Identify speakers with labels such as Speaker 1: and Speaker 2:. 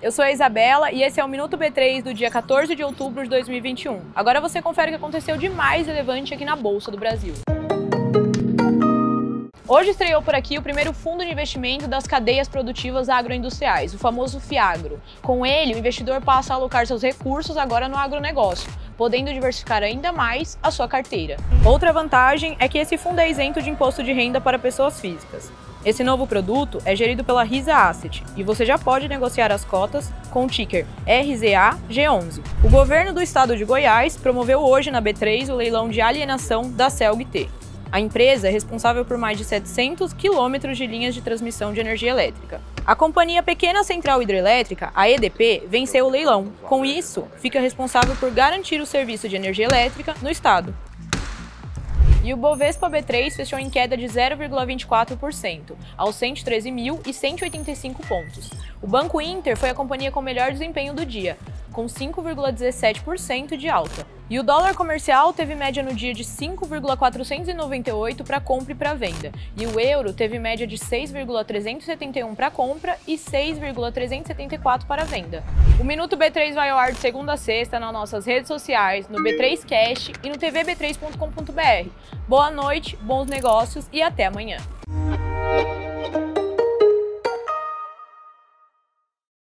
Speaker 1: Eu sou a Isabela e esse é o Minuto B3 do dia 14 de outubro de 2021. Agora você confere o que aconteceu de mais relevante aqui na Bolsa do Brasil. Hoje estreou por aqui o primeiro fundo de investimento das cadeias produtivas agroindustriais, o famoso FIAGRO. Com ele, o investidor passa a alocar seus recursos agora no agronegócio, podendo diversificar ainda mais a sua carteira. Outra vantagem é que esse fundo é isento de imposto de renda para pessoas físicas. Esse novo produto é gerido pela Risa Asset e você já pode negociar as cotas com o ticker RZA-G11. O governo do estado de Goiás promoveu hoje na B3 o leilão de alienação da CELG-T. A empresa é responsável por mais de 700 quilômetros de linhas de transmissão de energia elétrica. A companhia Pequena Central Hidrelétrica, a EDP, venceu o leilão. Com isso, fica responsável por garantir o serviço de energia elétrica no estado. E o Bovespa B3 fechou em queda de 0,24%, aos 113.185 pontos. O Banco Inter foi a companhia com melhor desempenho do dia, com 5,17% de alta. E o dólar comercial teve média no dia de 5,498 para compra e para venda. E o euro teve média de 6,371 para compra e 6,374 para venda. O Minuto B3 vai ao ar de segunda a sexta nas nossas redes sociais, no B3Cast e no tvb3.com.br. Boa noite, bons negócios e até amanhã.